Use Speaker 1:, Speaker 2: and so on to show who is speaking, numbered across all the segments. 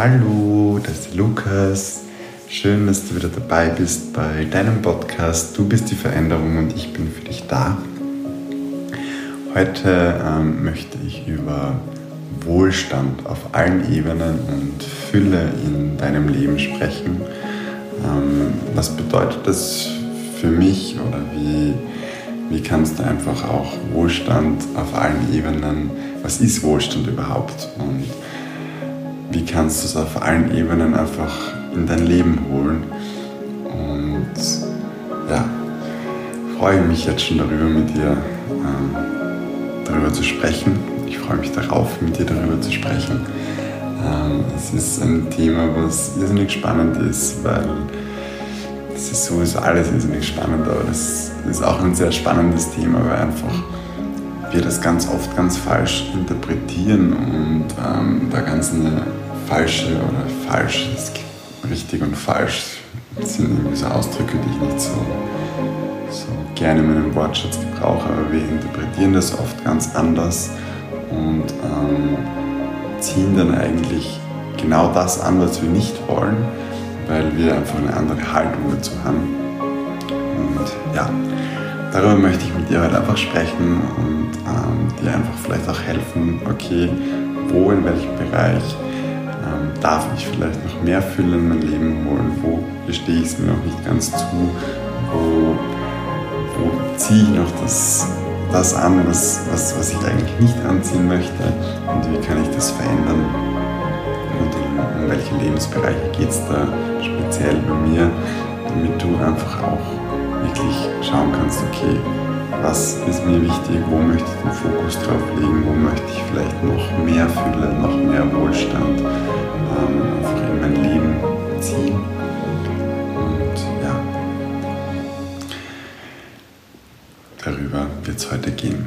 Speaker 1: Hallo, das ist Lukas. Schön, dass du wieder dabei bist bei deinem Podcast. Du bist die Veränderung und ich bin für dich da. Heute ähm, möchte ich über Wohlstand auf allen Ebenen und Fülle in deinem Leben sprechen. Ähm, was bedeutet das für mich oder wie, wie kannst du einfach auch Wohlstand auf allen Ebenen, was ist Wohlstand überhaupt und wie kannst du es auf allen Ebenen einfach in dein Leben holen. Und ja, freue mich jetzt schon darüber, mit dir ähm, darüber zu sprechen. Ich freue mich darauf, mit dir darüber zu sprechen. Ähm, es ist ein Thema, was irrsinnig spannend ist, weil es ist sowieso alles irrsinnig spannend, aber das ist auch ein sehr spannendes Thema, weil einfach wir das ganz oft ganz falsch interpretieren und ähm, da ganz eine falsche oder falsch ist richtig und falsch sind irgendwie so Ausdrücke, die ich nicht so, so gerne in meinem Wortschatz gebrauche, aber wir interpretieren das oft ganz anders und ähm, ziehen dann eigentlich genau das an, was wir nicht wollen, weil wir einfach eine andere Haltung dazu haben. Und ja, darüber möchte ich mit dir heute einfach sprechen und ähm, dir einfach vielleicht auch helfen, okay, wo, in welchem Bereich ähm, darf ich vielleicht noch mehr Fülle in mein Leben holen, wo gestehe ich es mir noch nicht ganz zu, wo, wo ziehe ich noch das, das an, was, was, was ich eigentlich nicht anziehen möchte? Und wie kann ich das verändern? Und in, in welche Lebensbereiche geht es da speziell bei mir, damit du einfach auch wirklich schauen kannst, okay, was ist mir wichtig, wo möchte ich den Fokus drauf legen, wo möchte ich vielleicht noch mehr Fülle, noch mehr Wohlstand ähm, einfach in mein Leben ziehen. Und ja, darüber wird es heute gehen.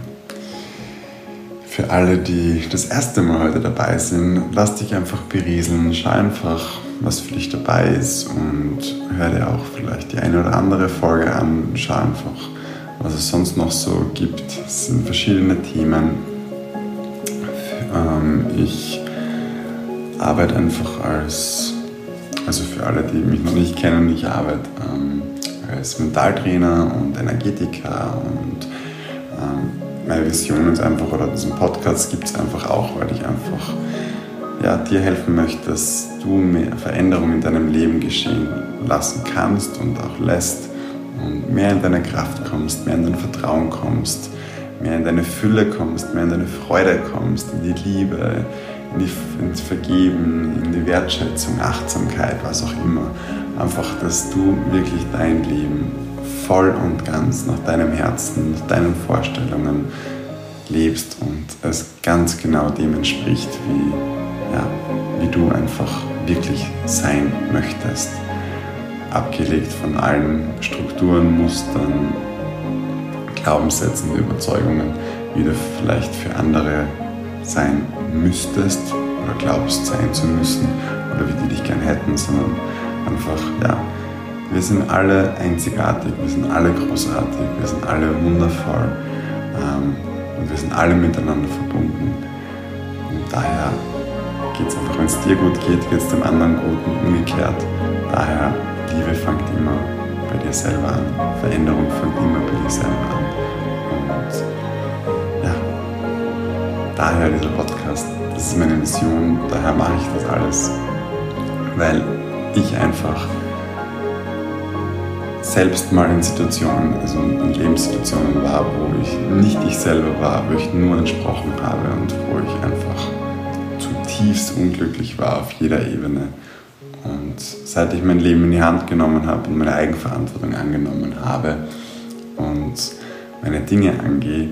Speaker 1: Für alle, die das erste Mal heute dabei sind, lass dich einfach berieseln, schau einfach, was für dich dabei ist und hör dir auch vielleicht die eine oder andere Folge an, schau einfach, was es sonst noch so gibt. Es sind verschiedene Themen. Ähm, ich arbeite einfach als, also für alle, die mich noch nicht kennen, ich arbeite ähm, als Mentaltrainer und Energetiker und ähm, meine Vision ist einfach, oder diesen Podcast gibt es einfach auch, weil ich einfach ja, dir helfen möchte, dass du mehr Veränderungen in deinem Leben geschehen lassen kannst und auch lässt und mehr in deine Kraft kommst, mehr in dein Vertrauen kommst, mehr in deine Fülle kommst, mehr in deine Freude kommst, in die Liebe, in die, ins Vergeben, in die Wertschätzung, Achtsamkeit, was auch immer. Einfach, dass du wirklich dein Leben voll und ganz nach deinem Herzen, nach deinen Vorstellungen lebst und es ganz genau dem entspricht, wie, ja, wie du einfach wirklich sein möchtest abgelegt von allen Strukturen, Mustern, Glaubenssätzen, Überzeugungen, wie du vielleicht für andere sein müsstest oder glaubst sein zu müssen oder wie die dich gern hätten, sondern einfach, ja, wir sind alle einzigartig, wir sind alle großartig, wir sind alle wundervoll ähm, und wir sind alle miteinander verbunden. Und daher geht es einfach, wenn es dir gut geht, geht es dem anderen gut und umgekehrt. Daher Liebe fängt immer bei dir selber an. Veränderung fängt immer bei dir selber an. Und ja, daher dieser Podcast. Das ist meine Mission, daher mache ich das alles. Weil ich einfach selbst mal in Situationen, also in Lebenssituationen war, wo ich nicht ich selber war, wo ich nur entsprochen habe und wo ich einfach zutiefst unglücklich war auf jeder Ebene. Und seit ich mein Leben in die Hand genommen habe und meine Eigenverantwortung angenommen habe und meine Dinge angehe,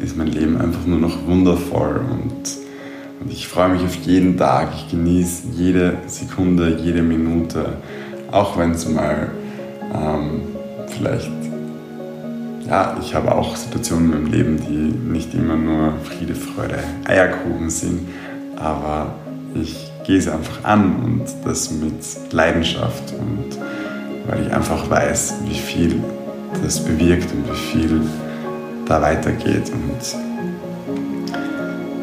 Speaker 1: ist mein Leben einfach nur noch wundervoll und, und ich freue mich auf jeden Tag. Ich genieße jede Sekunde, jede Minute, auch wenn es mal ähm, vielleicht, ja, ich habe auch Situationen meinem Leben, die nicht immer nur Friede, Freude, Eierkuchen sind, aber ich gehe es einfach an und das mit Leidenschaft und weil ich einfach weiß, wie viel das bewirkt und wie viel da weitergeht und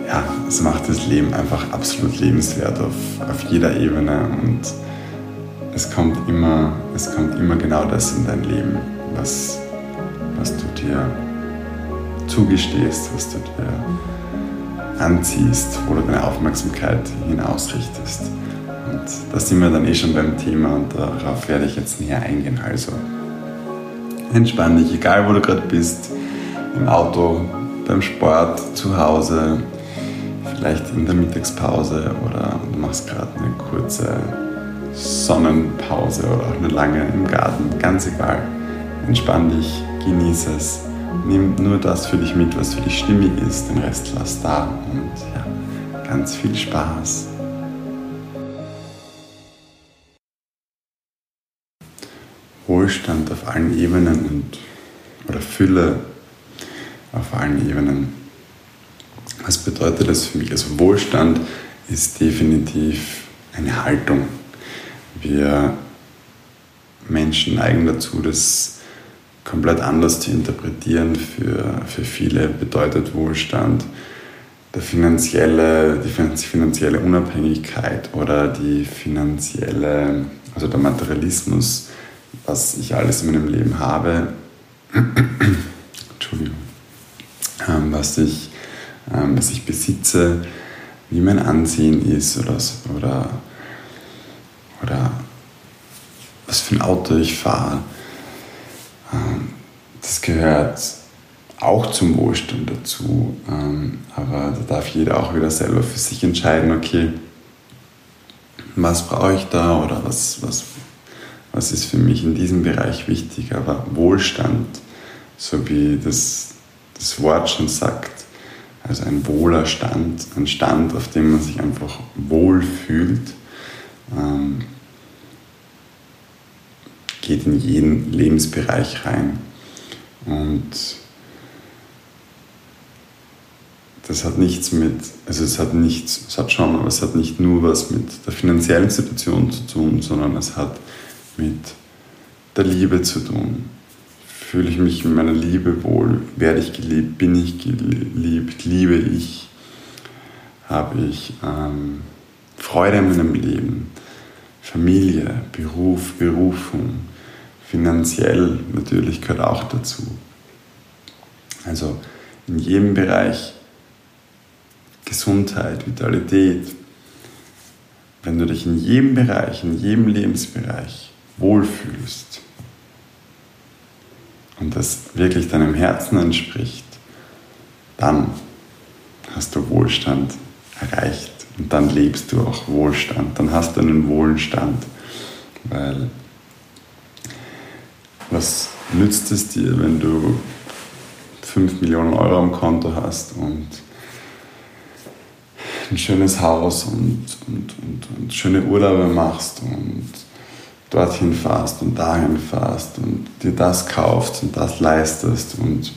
Speaker 1: ja, es macht das Leben einfach absolut lebenswert auf, auf jeder Ebene und es kommt, immer, es kommt immer genau das in dein Leben, was, was du dir zugestehst, was du dir anziehst, wo du deine Aufmerksamkeit hinausrichtest. Und da sind wir dann eh schon beim Thema und darauf werde ich jetzt näher eingehen. Also entspann dich, egal wo du gerade bist, im Auto, beim Sport, zu Hause, vielleicht in der Mittagspause oder du machst gerade eine kurze Sonnenpause oder auch eine lange im Garten, ganz egal. Entspann dich, genieße es, nimm nur das für dich mit, was für dich stimmig ist, den Rest lass da und ja, ganz viel Spaß. Wohlstand auf allen Ebenen und oder Fülle auf allen Ebenen. Was bedeutet das für mich? Also Wohlstand ist definitiv eine Haltung. Wir Menschen neigen dazu, das komplett anders zu interpretieren. Für, für viele bedeutet Wohlstand der finanzielle, die finanzielle Unabhängigkeit oder die finanzielle, also der Materialismus, was ich alles in meinem Leben habe. Entschuldigung. Ähm, was, ich, ähm, was ich besitze, wie mein Ansehen ist oder, oder, oder was für ein Auto ich fahre. Gehört auch zum Wohlstand dazu. Ähm, aber da darf jeder auch wieder selber für sich entscheiden, okay, was brauche ich da oder was, was, was ist für mich in diesem Bereich wichtig. Aber Wohlstand, so wie das, das Wort schon sagt, also ein wohler Stand, ein Stand, auf dem man sich einfach wohl fühlt, ähm, geht in jeden Lebensbereich rein. Und das hat nichts mit, also es hat nichts, es hat schon, aber es hat nicht nur was mit der finanziellen Situation zu tun, sondern es hat mit der Liebe zu tun. Fühle ich mich in meiner Liebe wohl? Werde ich geliebt? Bin ich geliebt? Liebe ich? Habe ich ähm, Freude in meinem Leben? Familie, Beruf, Berufung, finanziell natürlich gehört auch dazu. Also in jedem Bereich Gesundheit, Vitalität, wenn du dich in jedem Bereich, in jedem Lebensbereich wohlfühlst und das wirklich deinem Herzen entspricht, dann hast du Wohlstand erreicht und dann lebst du auch Wohlstand, dann hast du einen Wohlstand, weil was nützt es dir, wenn du 5 Millionen Euro am Konto hast und ein schönes Haus und, und, und, und schöne Urlaube machst und dorthin fährst und dahin fährst und dir das kaufst und das leistest und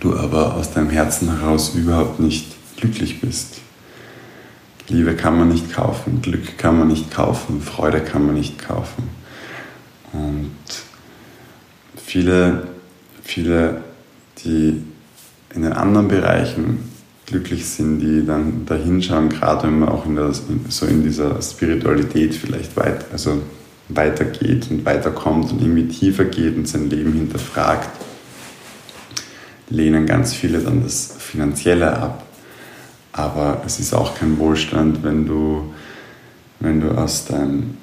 Speaker 1: du aber aus deinem Herzen heraus überhaupt nicht glücklich bist. Liebe kann man nicht kaufen, Glück kann man nicht kaufen, Freude kann man nicht kaufen. Und viele, viele, die in den anderen Bereichen glücklich sind, die dann da hinschauen, gerade wenn man auch in der, so in dieser Spiritualität vielleicht weit, also weitergeht und weiterkommt und irgendwie tiefer geht und sein Leben hinterfragt, lehnen ganz viele dann das Finanzielle ab. Aber es ist auch kein Wohlstand, wenn du, wenn du aus deinem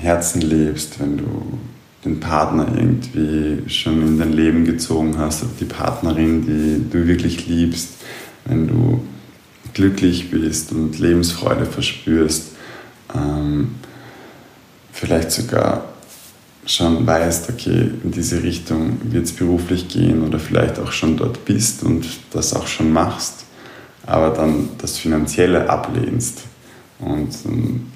Speaker 1: Herzen lebst, wenn du den Partner irgendwie schon in dein Leben gezogen hast, die Partnerin, die du wirklich liebst, wenn du glücklich bist und Lebensfreude verspürst, ähm, vielleicht sogar schon weißt, okay, in diese Richtung wird es beruflich gehen oder vielleicht auch schon dort bist und das auch schon machst, aber dann das Finanzielle ablehnst und ähm,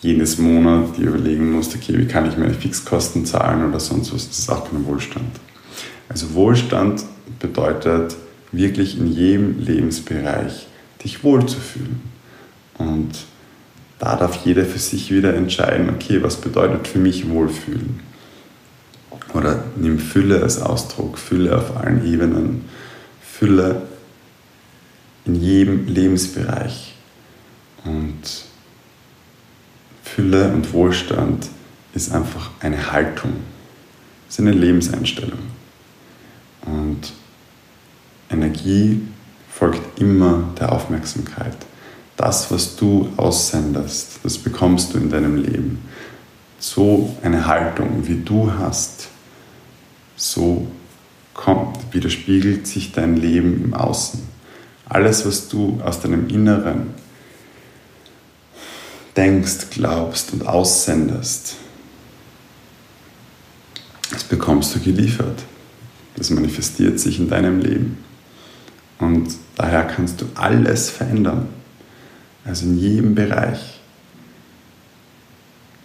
Speaker 1: jedes Monat dir überlegen musst, okay, wie kann ich meine Fixkosten zahlen oder sonst was, das ist auch kein Wohlstand. Also Wohlstand bedeutet wirklich in jedem Lebensbereich dich wohlzufühlen. Und da darf jeder für sich wieder entscheiden, okay, was bedeutet für mich Wohlfühlen? Oder nimm Fülle als Ausdruck, Fülle auf allen Ebenen, Fülle in jedem Lebensbereich. Und Fülle und Wohlstand ist einfach eine Haltung, ist eine Lebenseinstellung. Und Energie folgt immer der Aufmerksamkeit. Das, was du aussendest, das bekommst du in deinem Leben. So eine Haltung, wie du hast, so kommt, widerspiegelt sich dein Leben im Außen. Alles, was du aus deinem Inneren denkst, glaubst und aussendest, das bekommst du geliefert. Das manifestiert sich in deinem Leben. Und daher kannst du alles verändern. Also in jedem Bereich.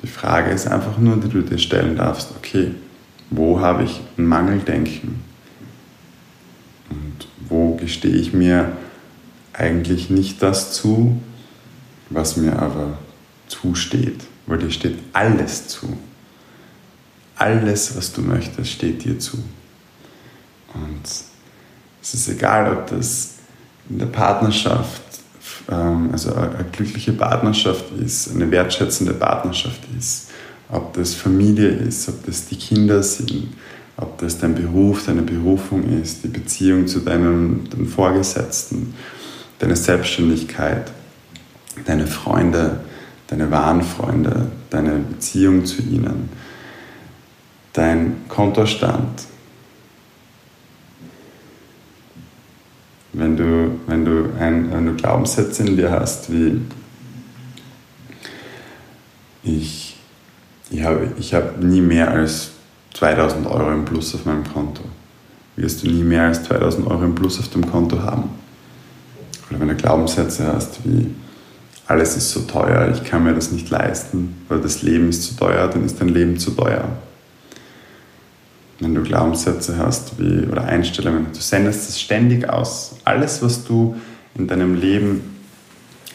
Speaker 1: Die Frage ist einfach nur, die du dir stellen darfst, okay, wo habe ich ein Mangeldenken? Und wo gestehe ich mir eigentlich nicht das zu, was mir aber zusteht? Weil dir steht alles zu. Alles, was du möchtest, steht dir zu. Und es ist egal, ob das in der Partnerschaft, ähm, also eine glückliche Partnerschaft ist, eine wertschätzende Partnerschaft ist, ob das Familie ist, ob das die Kinder sind, ob das dein Beruf, deine Berufung ist, die Beziehung zu deinem, deinem Vorgesetzten, deine Selbstständigkeit, deine Freunde, deine wahren Freunde, deine Beziehung zu ihnen, dein Kontostand. Wenn du, wenn du, ein, wenn du Glaubenssätze in dir hast, wie ich, ich habe ich hab nie mehr als 2000 Euro im Plus auf meinem Konto, wirst du nie mehr als 2000 Euro im Plus auf dem Konto haben. Oder wenn du Glaubenssätze hast wie alles ist so teuer, ich kann mir das nicht leisten, weil das Leben ist zu teuer, dann ist dein Leben zu teuer. Wenn du Glaubenssätze hast wie, oder Einstellungen, du sendest es ständig aus. Alles, was du in deinem Leben,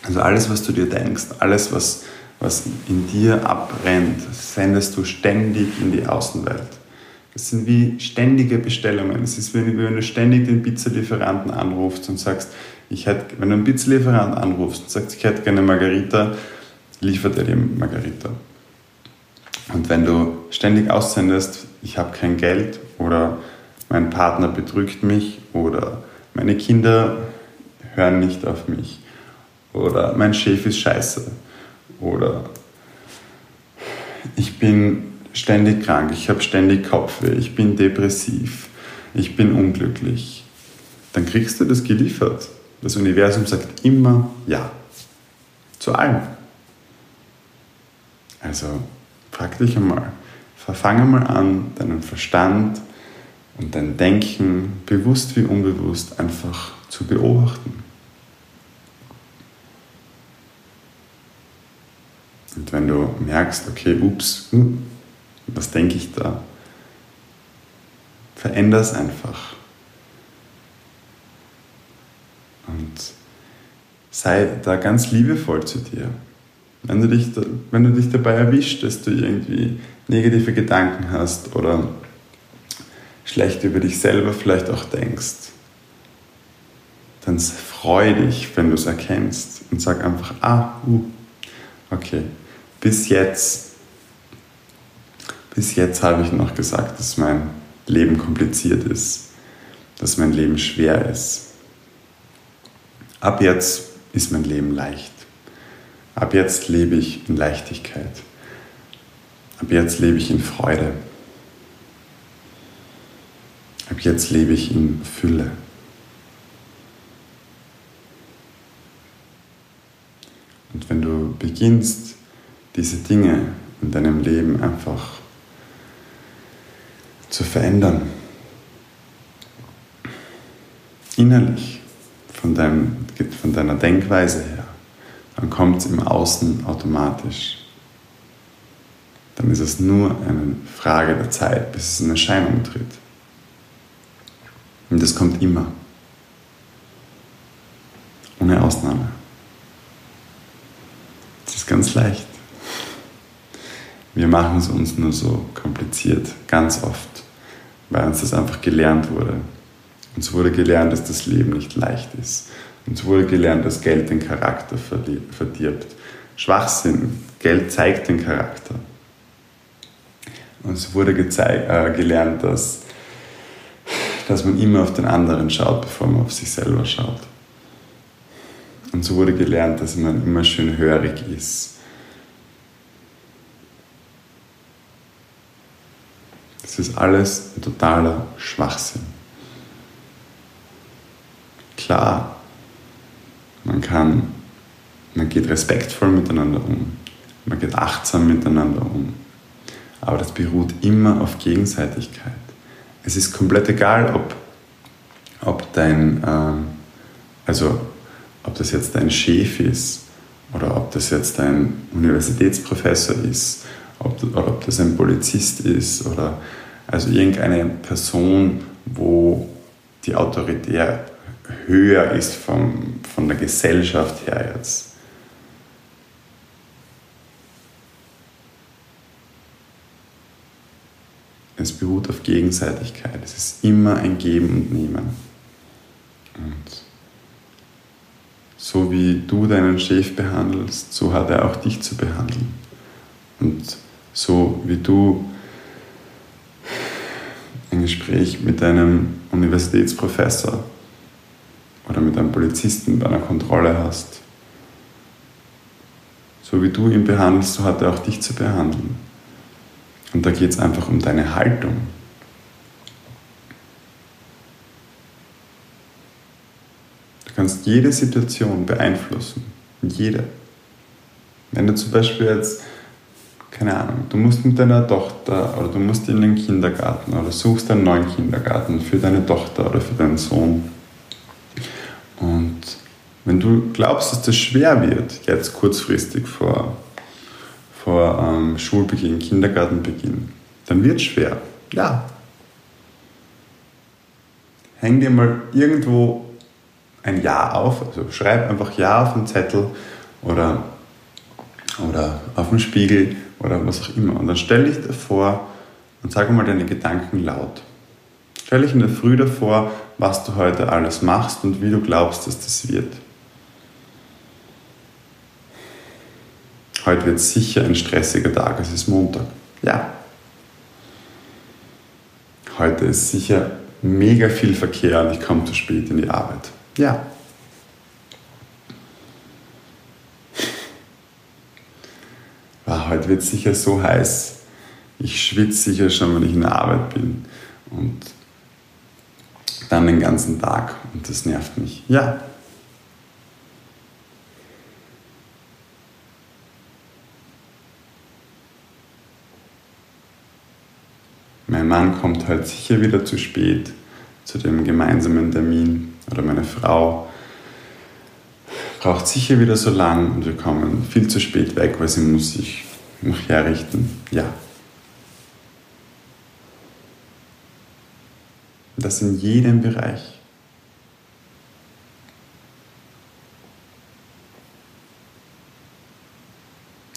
Speaker 1: also alles, was du dir denkst, alles, was, was in dir abbrennt, sendest du ständig in die Außenwelt. Das sind wie ständige Bestellungen. Es ist wie wenn du ständig den Pizzalieferanten anrufst und sagst, ich hätte, wenn du einen Pizzalieferant anrufst und sagst, ich hätte gerne Margarita, liefert er dir Margarita. Und wenn du ständig aussendest, ich habe kein Geld oder mein Partner betrügt mich oder meine Kinder hören nicht auf mich oder mein Chef ist scheiße oder ich bin ständig krank, ich habe ständig Kopfweh, ich bin depressiv, ich bin unglücklich, dann kriegst du das geliefert. Das Universum sagt immer Ja. Zu allem. Also frag dich einmal, verfange mal an, deinen Verstand und dein Denken bewusst wie unbewusst einfach zu beobachten. Und wenn du merkst, okay, ups, hm, was denke ich da? Veränder es einfach. Und sei da ganz liebevoll zu dir. Wenn du, dich, wenn du dich dabei erwischt, dass du irgendwie negative Gedanken hast oder schlecht über dich selber vielleicht auch denkst, dann freu dich, wenn du es erkennst und sag einfach, ah, uh, okay, bis jetzt, bis jetzt habe ich noch gesagt, dass mein Leben kompliziert ist, dass mein Leben schwer ist. Ab jetzt ist mein Leben leicht. Ab jetzt lebe ich in Leichtigkeit. Ab jetzt lebe ich in Freude. Ab jetzt lebe ich in Fülle. Und wenn du beginnst, diese Dinge in deinem Leben einfach zu verändern, innerlich, von, deinem, von deiner Denkweise her, dann kommt es im Außen automatisch. Dann ist es nur eine Frage der Zeit, bis es in Erscheinung tritt. Und das kommt immer. Ohne Ausnahme. Es ist ganz leicht. Wir machen es uns nur so kompliziert, ganz oft, weil uns das einfach gelernt wurde. Uns wurde gelernt, dass das Leben nicht leicht ist. Uns wurde gelernt, dass Geld den Charakter verdirbt. Schwachsinn, Geld zeigt den Charakter. Uns wurde äh, gelernt, dass, dass man immer auf den anderen schaut, bevor man auf sich selber schaut. Und so wurde gelernt, dass man immer schön hörig ist. Das ist alles totaler Schwachsinn. Klar, man kann, man geht respektvoll miteinander um, man geht achtsam miteinander um, aber das beruht immer auf Gegenseitigkeit. Es ist komplett egal, ob, ob dein, äh, also ob das jetzt dein Chef ist oder ob das jetzt dein Universitätsprofessor ist ob, oder ob das ein Polizist ist oder also irgendeine Person, wo die Autorität höher ist vom, von der Gesellschaft her jetzt. Es beruht auf Gegenseitigkeit. Es ist immer ein Geben und Nehmen. Und so wie du deinen Chef behandelst, so hat er auch dich zu behandeln. Und so wie du ein Gespräch mit deinem Universitätsprofessor oder mit einem Polizisten bei einer Kontrolle hast, so wie du ihn behandelst, so hat er auch dich zu behandeln. Und da geht es einfach um deine Haltung. Du kannst jede Situation beeinflussen. Jede. Wenn du zum Beispiel jetzt, keine Ahnung, du musst mit deiner Tochter oder du musst in den Kindergarten oder suchst einen neuen Kindergarten für deine Tochter oder für deinen Sohn. Und wenn du glaubst, dass das schwer wird, jetzt kurzfristig vor, vor ähm, Schulbeginn, Kindergartenbeginn, dann wird es schwer. Ja. Häng dir mal irgendwo ein Ja auf, also schreib einfach Ja auf den Zettel oder, oder auf den Spiegel oder was auch immer. Und dann stell dich davor und sag mal deine Gedanken laut. Stell dich in der Früh davor, was du heute alles machst und wie du glaubst, dass das wird. Heute wird sicher ein stressiger Tag, es ist Montag. Ja. Heute ist sicher mega viel Verkehr und ich komme zu spät in die Arbeit. Ja. Heute wird sicher so heiß. Ich schwitze sicher schon, wenn ich in der Arbeit bin. Und dann den ganzen Tag. Und das nervt mich. Ja. Mein Mann kommt heute sicher wieder zu spät zu dem gemeinsamen Termin oder meine Frau braucht sicher wieder so lang und wir kommen viel zu spät weg, weil sie muss sich noch herrichten. Ja. Das in jedem Bereich.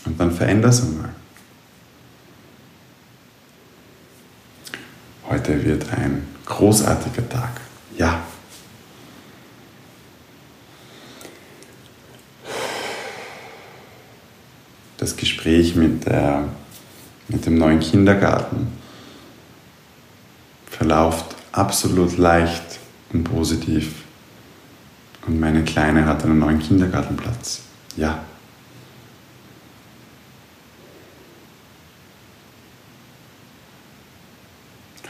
Speaker 1: Und dann veränder es einmal. Heute wird ein großartiger Tag. Ja. Das Gespräch mit, der, mit dem neuen Kindergarten verläuft absolut leicht und positiv. Und meine Kleine hat einen neuen Kindergartenplatz. Ja.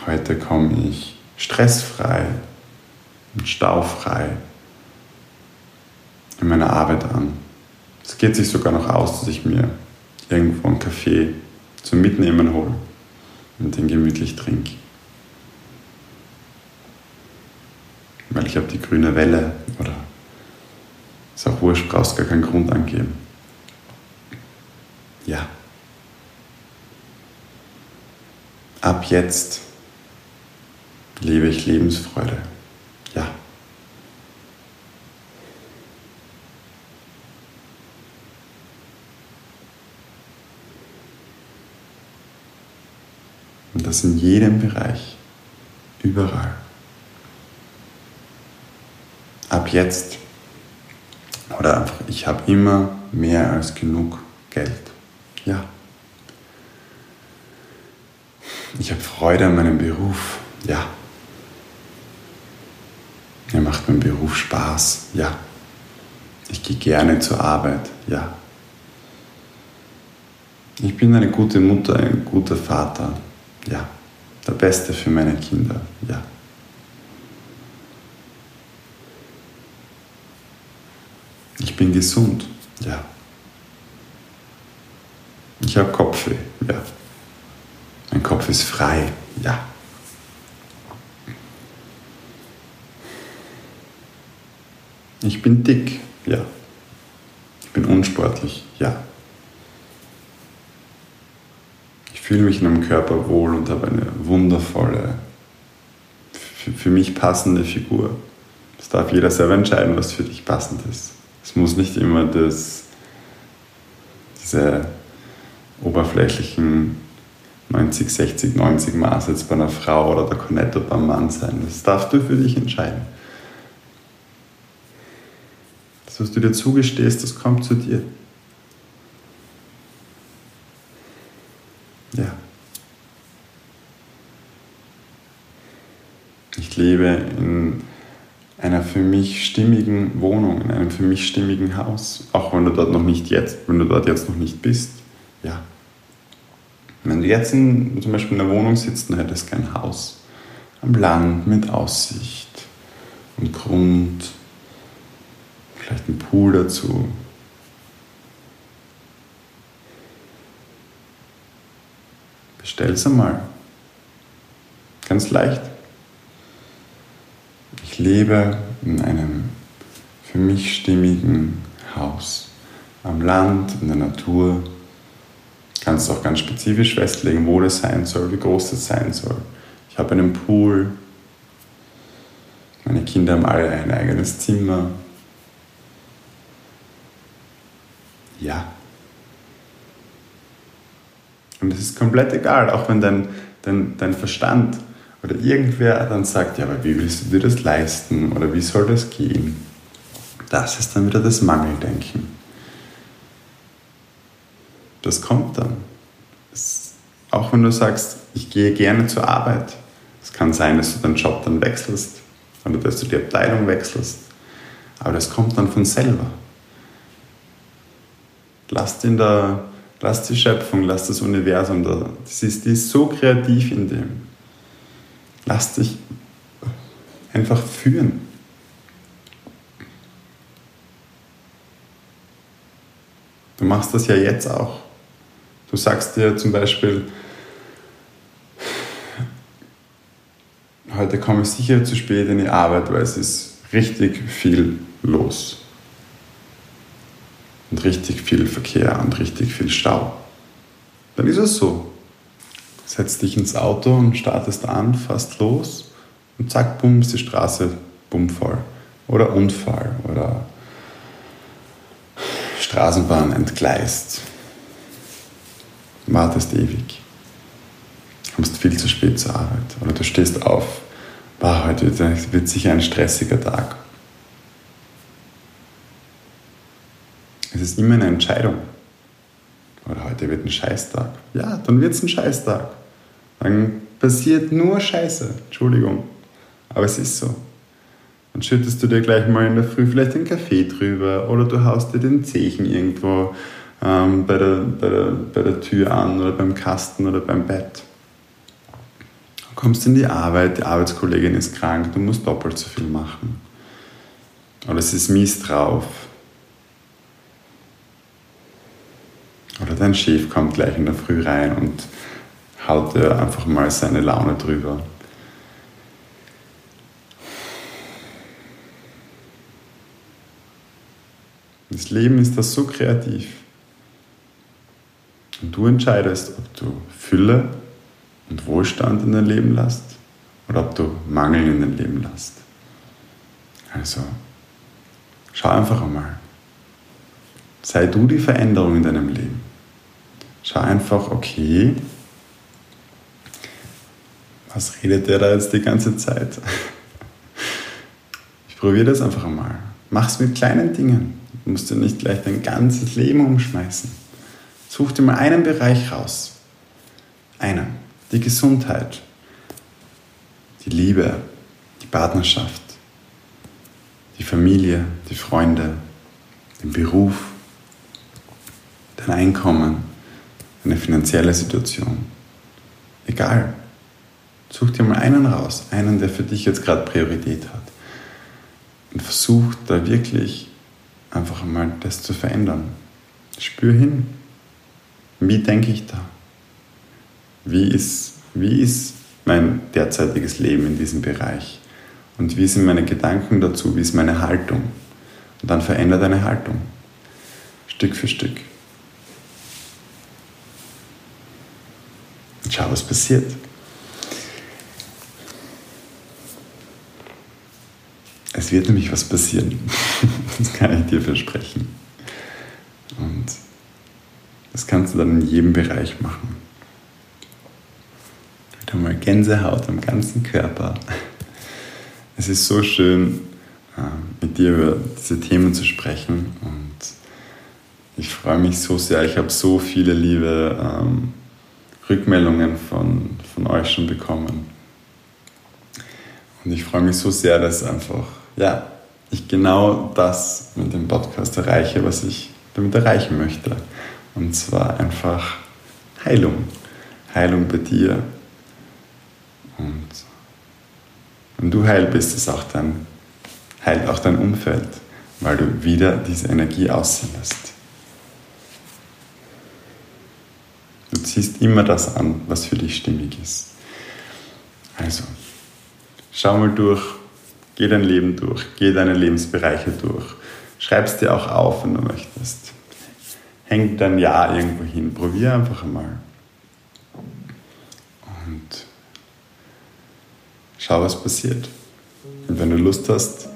Speaker 1: Heute komme ich stressfrei und staufrei in meiner Arbeit an. Es geht sich sogar noch aus, dass ich mir irgendwo einen Kaffee zum Mitnehmen hole und den gemütlich trinke. Weil ich habe die grüne Welle oder ist auch wurscht, brauchst gar keinen Grund angeben. Ja. Ab jetzt lebe ich Lebensfreude. Ja. Und das in jedem Bereich, überall. Ab jetzt Oder einfach, ich habe immer mehr als genug Geld. Ja. Ich habe Freude an meinem Beruf. Ja. Mir macht mein Beruf Spaß. Ja. Ich gehe gerne zur Arbeit. Ja. Ich bin eine gute Mutter, ein guter Vater. Ja. Der Beste für meine Kinder. Ja. Ich bin gesund. Ja. Ich habe Kopfweh. Ja. Mein Kopf ist frei. Ja. Ich bin dick. Ja. Ich bin unsportlich. Ja. Ich fühle mich in meinem Körper wohl und habe eine wundervolle, für mich passende Figur. Das darf jeder selber entscheiden, was für dich passend ist. Es muss nicht immer das, diese oberflächlichen 90, 60, 90 Maß jetzt bei einer Frau oder der Cornetto beim Mann sein. Das darfst du für dich entscheiden. Das, was du dir zugestehst, das kommt zu dir. Ja. Ich lebe in einer für mich stimmigen Wohnung, in einem für mich stimmigen Haus, auch wenn du dort noch nicht jetzt, wenn du dort jetzt noch nicht bist. Ja. Wenn du jetzt in, zum Beispiel in einer Wohnung sitzt und hättest kein Haus, am Land mit Aussicht und Grund, vielleicht ein Pool dazu. Bestell's einmal. Ganz leicht. Lebe in einem für mich stimmigen Haus. Am Land, in der Natur, kannst auch ganz spezifisch festlegen, wo das sein soll, wie groß das sein soll. Ich habe einen Pool, meine Kinder haben alle ein eigenes Zimmer. Ja. Und es ist komplett egal, auch wenn dein, dein, dein Verstand oder irgendwer dann sagt, ja, aber wie willst du dir das leisten oder wie soll das gehen? Das ist dann wieder das Mangeldenken das kommt dann. Es, auch wenn du sagst, ich gehe gerne zur Arbeit, es kann sein, dass du deinen Job dann wechselst oder dass du die Abteilung wechselst, aber das kommt dann von selber. Lass, in der, lass die Schöpfung, lass das Universum da, das ist, die ist so kreativ in dem. Lass dich einfach führen. Du machst das ja jetzt auch. Du sagst dir zum Beispiel, heute komme ich sicher zu spät in die Arbeit, weil es ist richtig viel los. Und richtig viel Verkehr und richtig viel Stau. Dann ist es so. Setz dich ins Auto und startest an, fast los und zack, bumm, ist die Straße bumm voll. Oder Unfall oder Straßenbahn entgleist wartest ewig. Kommst viel zu spät zur Arbeit. Oder du stehst auf. Boah, heute wird sicher ein stressiger Tag. Es ist immer eine Entscheidung. Oder heute wird ein Scheißtag. Ja, dann wird es ein Scheißtag. Dann passiert nur Scheiße. Entschuldigung. Aber es ist so. Dann schüttest du dir gleich mal in der Früh vielleicht einen Kaffee drüber oder du haust dir den Zechen irgendwo ähm, bei, der, bei, der, bei der Tür an oder beim Kasten oder beim Bett. Du kommst in die Arbeit, die Arbeitskollegin ist krank, du musst doppelt so viel machen. Oder es ist mies drauf. Oder dein Chef kommt gleich in der Früh rein und haut dir einfach mal seine Laune drüber. Das Leben ist das so kreativ. Und du entscheidest, ob du Fülle und Wohlstand in dein Leben lässt oder ob du Mangel in dein Leben lässt. Also, schau einfach einmal. Sei du die Veränderung in deinem Leben. Schau einfach, okay, was redet der da jetzt die ganze Zeit? Ich probiere das einfach einmal. Mach's mit kleinen Dingen. Du musst ja nicht gleich dein ganzes Leben umschmeißen. Such dir mal einen Bereich raus. Einen. Die Gesundheit, die Liebe, die Partnerschaft, die Familie, die Freunde, den Beruf, dein Einkommen, deine finanzielle Situation. Egal. Such dir mal einen raus, einen, der für dich jetzt gerade Priorität hat. Und versuch da wirklich einfach einmal das zu verändern. Spür hin. Wie denke ich da? Wie ist, wie ist mein derzeitiges Leben in diesem Bereich? Und wie sind meine Gedanken dazu? Wie ist meine Haltung? Und dann verändere deine Haltung. Stück für Stück. Und schau, was passiert. Wird nämlich was passieren. Das kann ich dir versprechen. Und das kannst du dann in jedem Bereich machen. Wieder mal Gänsehaut am ganzen Körper. Es ist so schön, äh, mit dir über diese Themen zu sprechen und ich freue mich so sehr. Ich habe so viele liebe ähm, Rückmeldungen von, von euch schon bekommen. Und ich freue mich so sehr, dass einfach ja, ich genau das mit dem Podcast erreiche, was ich damit erreichen möchte. Und zwar einfach Heilung. Heilung bei dir. Und wenn du heil bist, ist auch dein, heilt auch dein Umfeld, weil du wieder diese Energie aussendest. Du ziehst immer das an, was für dich stimmig ist. Also, schau mal durch, Geh dein Leben durch, geh deine Lebensbereiche durch. Schreib es dir auch auf, wenn du möchtest. Häng dein Ja irgendwo hin. Probier einfach einmal. Und schau, was passiert. Und wenn du Lust hast,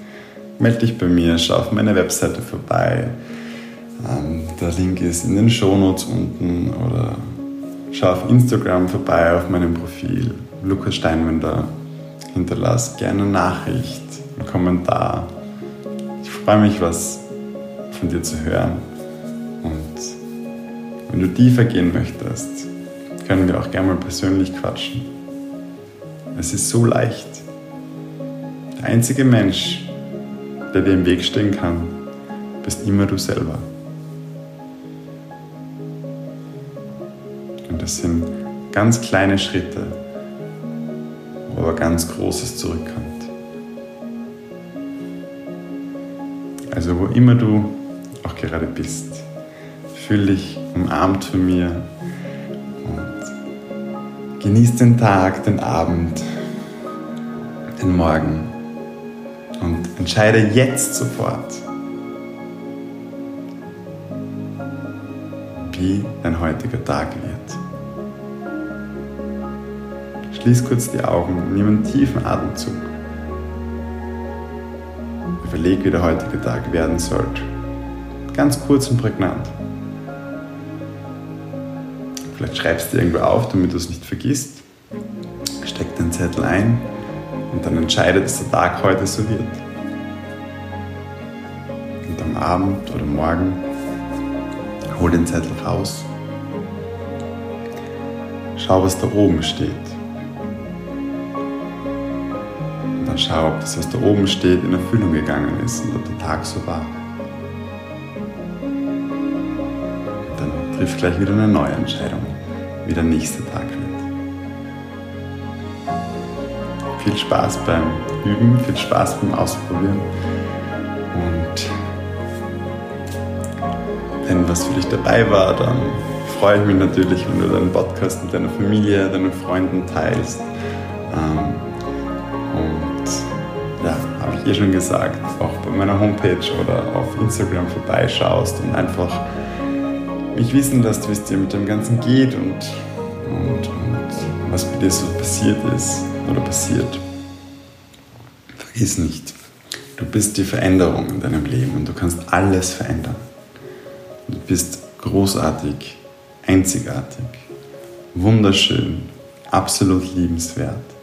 Speaker 1: melde dich bei mir, schau auf meine Webseite vorbei. Ähm, der Link ist in den Shownotes unten oder schau auf Instagram vorbei auf meinem Profil. Lukas Steinwender hinterlass gerne Nachricht Kommentar. Ich freue mich, was von dir zu hören. Und wenn du tiefer gehen möchtest, können wir auch gerne mal persönlich quatschen. Es ist so leicht. Der einzige Mensch, der dir im Weg stehen kann, bist immer du selber. Und das sind ganz kleine Schritte, wo aber ganz Großes zurückkommt. Also wo immer du auch gerade bist, fühl dich umarmt von mir und genieß den Tag, den Abend, den Morgen und entscheide jetzt sofort, wie dein heutiger Tag wird. Schließ kurz die Augen, nimm einen tiefen Atemzug. Überleg, wie der heutige Tag werden sollte. Ganz kurz und prägnant. Vielleicht schreibst du irgendwo auf, damit du es nicht vergisst. Steck den Zettel ein und dann entscheide, dass der Tag heute so wird. Und am Abend oder morgen hol den Zettel raus. Schau, was da oben steht. Dann schau, ob das, was da oben steht, in Erfüllung gegangen ist und ob der Tag so war. Und dann trifft gleich wieder eine neue Entscheidung, wie der nächste Tag wird. Viel Spaß beim Üben, viel Spaß beim Ausprobieren und wenn was für dich dabei war, dann freue ich mich natürlich, wenn du deinen Podcast mit deiner Familie, deinen Freunden teilst. Eh schon gesagt, auch bei meiner Homepage oder auf Instagram vorbeischaust und einfach mich wissen lässt, wie es dir mit dem Ganzen geht und, und, und was bei dir so passiert ist oder passiert. Vergiss nicht, du bist die Veränderung in deinem Leben und du kannst alles verändern. Du bist großartig, einzigartig, wunderschön, absolut liebenswert